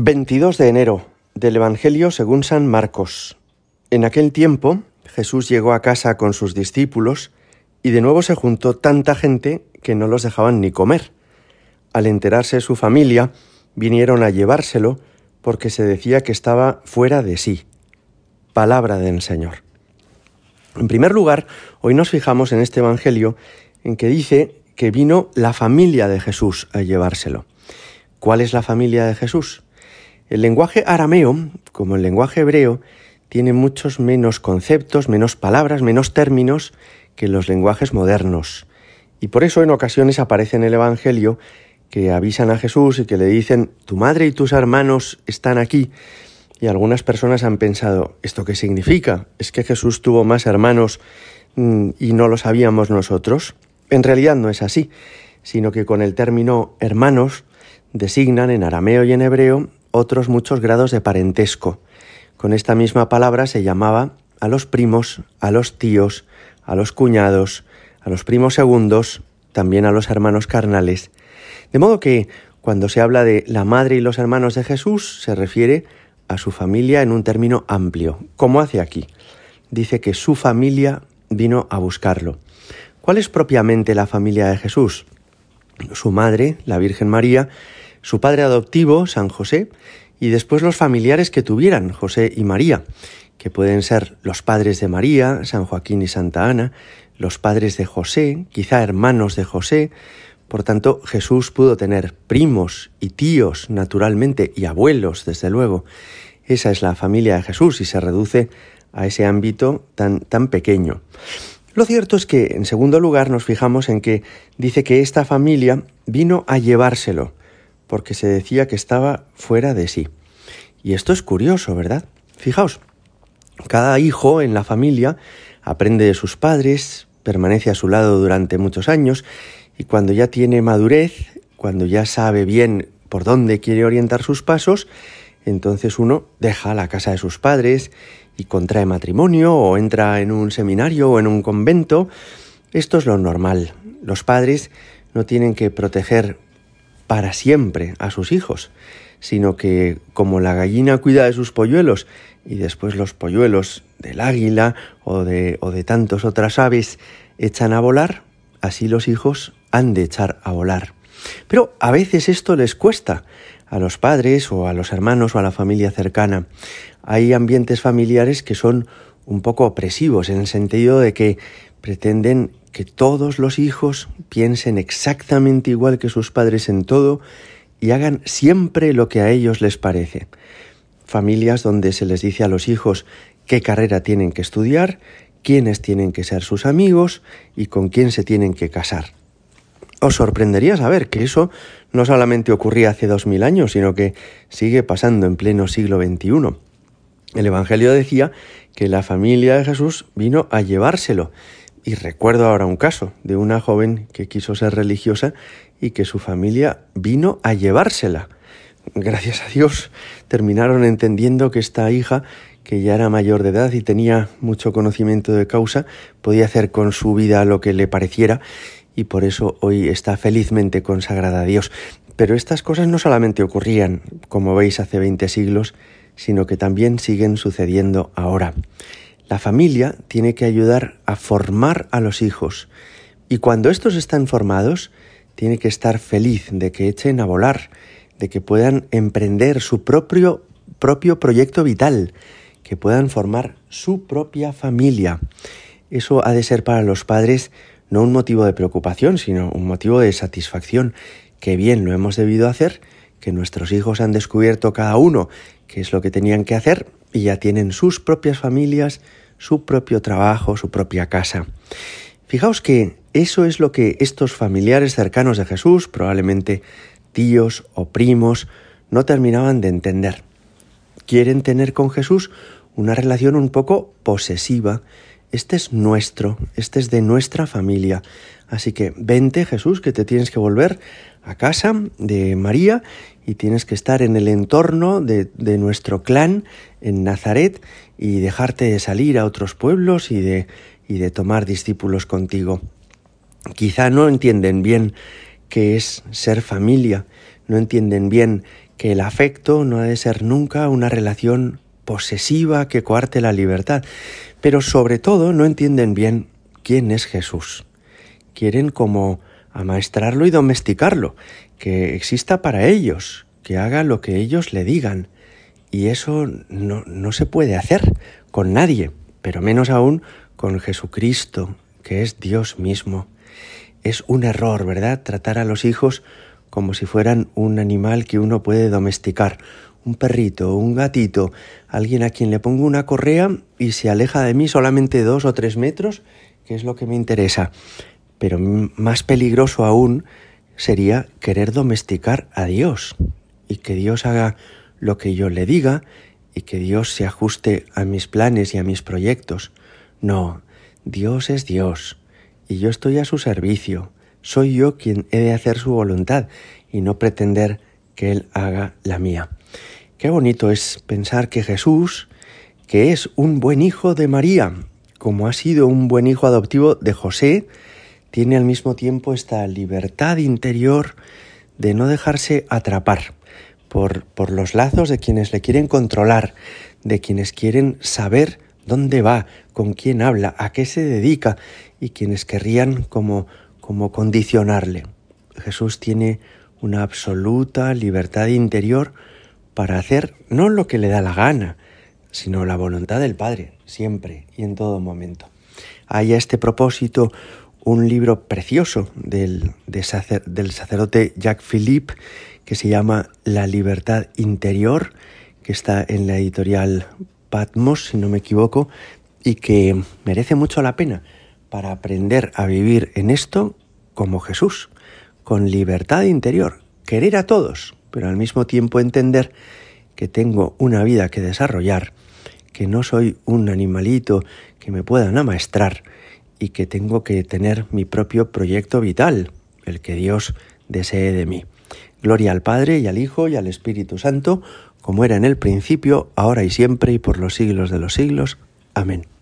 22 de enero del Evangelio según San Marcos. En aquel tiempo Jesús llegó a casa con sus discípulos y de nuevo se juntó tanta gente que no los dejaban ni comer. Al enterarse su familia, vinieron a llevárselo porque se decía que estaba fuera de sí. Palabra del Señor. En primer lugar, hoy nos fijamos en este Evangelio en que dice que vino la familia de Jesús a llevárselo. ¿Cuál es la familia de Jesús? El lenguaje arameo, como el lenguaje hebreo, tiene muchos menos conceptos, menos palabras, menos términos que los lenguajes modernos. Y por eso en ocasiones aparece en el Evangelio que avisan a Jesús y que le dicen, tu madre y tus hermanos están aquí. Y algunas personas han pensado, ¿esto qué significa? ¿Es que Jesús tuvo más hermanos mm, y no lo sabíamos nosotros? En realidad no es así, sino que con el término hermanos designan en arameo y en hebreo otros muchos grados de parentesco. Con esta misma palabra se llamaba a los primos, a los tíos, a los cuñados, a los primos segundos, también a los hermanos carnales. De modo que cuando se habla de la madre y los hermanos de Jesús, se refiere a su familia en un término amplio, como hace aquí. Dice que su familia vino a buscarlo. ¿Cuál es propiamente la familia de Jesús? Su madre, la Virgen María, su padre adoptivo, San José, y después los familiares que tuvieran, José y María, que pueden ser los padres de María, San Joaquín y Santa Ana, los padres de José, quizá hermanos de José. Por tanto, Jesús pudo tener primos y tíos, naturalmente, y abuelos, desde luego. Esa es la familia de Jesús y se reduce a ese ámbito tan, tan pequeño. Lo cierto es que, en segundo lugar, nos fijamos en que dice que esta familia vino a llevárselo porque se decía que estaba fuera de sí. Y esto es curioso, ¿verdad? Fijaos, cada hijo en la familia aprende de sus padres, permanece a su lado durante muchos años y cuando ya tiene madurez, cuando ya sabe bien por dónde quiere orientar sus pasos, entonces uno deja la casa de sus padres y contrae matrimonio o entra en un seminario o en un convento. Esto es lo normal. Los padres no tienen que proteger para siempre a sus hijos, sino que como la gallina cuida de sus polluelos y después los polluelos del águila o de, o de tantas otras aves echan a volar, así los hijos han de echar a volar. Pero a veces esto les cuesta a los padres o a los hermanos o a la familia cercana. Hay ambientes familiares que son un poco opresivos en el sentido de que pretenden que todos los hijos piensen exactamente igual que sus padres en todo y hagan siempre lo que a ellos les parece. Familias donde se les dice a los hijos qué carrera tienen que estudiar, quiénes tienen que ser sus amigos y con quién se tienen que casar. Os sorprendería saber que eso no solamente ocurría hace dos mil años, sino que sigue pasando en pleno siglo XXI. El Evangelio decía que la familia de Jesús vino a llevárselo y recuerdo ahora un caso de una joven que quiso ser religiosa y que su familia vino a llevársela. Gracias a Dios terminaron entendiendo que esta hija, que ya era mayor de edad y tenía mucho conocimiento de causa, podía hacer con su vida lo que le pareciera y por eso hoy está felizmente consagrada a Dios. Pero estas cosas no solamente ocurrían, como veis, hace 20 siglos, sino que también siguen sucediendo ahora. La familia tiene que ayudar a formar a los hijos y cuando estos están formados, tiene que estar feliz de que echen a volar, de que puedan emprender su propio, propio proyecto vital, que puedan formar su propia familia. Eso ha de ser para los padres no un motivo de preocupación, sino un motivo de satisfacción. Que bien lo hemos debido hacer, que nuestros hijos han descubierto cada uno qué es lo que tenían que hacer y ya tienen sus propias familias, su propio trabajo, su propia casa. Fijaos que eso es lo que estos familiares cercanos de Jesús, probablemente tíos o primos, no terminaban de entender. Quieren tener con Jesús una relación un poco posesiva. Este es nuestro, este es de nuestra familia. Así que vente Jesús, que te tienes que volver a casa de María y tienes que estar en el entorno de, nuestro clan en Nazaret y dejarte de salir a otros pueblos y de, y de tomar discípulos contigo. Quizá no entienden bien qué es ser familia, no entienden bien que el afecto no ha de ser nunca una relación posesiva que coarte la libertad, pero sobre todo no entienden bien quién es Jesús. Quieren como amaestrarlo y domesticarlo, que exista para ellos, que haga lo que ellos le digan. Y eso no, no se puede hacer con nadie, pero menos aún con Jesucristo, que es Dios mismo. Es un error, ¿verdad? Tratar a los hijos como si fueran un animal que uno puede domesticar, un perrito, un gatito, alguien a quien le pongo una correa y se aleja de mí solamente dos o tres metros, que es lo que me interesa. Pero más peligroso aún sería querer domesticar a Dios y que Dios haga lo que yo le diga y que Dios se ajuste a mis planes y a mis proyectos. No, Dios es Dios y yo estoy a su servicio. Soy yo quien he de hacer su voluntad y no pretender que Él haga la mía. Qué bonito es pensar que Jesús, que es un buen hijo de María, como ha sido un buen hijo adoptivo de José, tiene al mismo tiempo esta libertad interior de no dejarse atrapar por, los lazos de quienes le quieren controlar, de quienes quieren saber dónde va, con quién habla, a qué se dedica y quienes querrían como condicionarle. Jesús tiene una absoluta libertad interior para hacer no lo que le da la gana, sino la voluntad del Padre, siempre y en todo momento. Hay a este propósito un libro precioso del, del sacerdote Jacques Philippe que se llama La libertad interior, que está en la editorial Patmos, si no me equivoco, y que merece mucho la pena para aprender a vivir en esto como Jesús, con libertad interior, querer a todos, pero al mismo tiempo entender que tengo una vida que desarrollar, que no soy un animalito que me puedan amaestrar y que tengo que tener mi propio proyecto vital, el que Dios desee de mí. Gloria al Padre y al Hijo y al Espíritu Santo, como era en el principio, ahora y siempre y por los siglos de los siglos. Amén.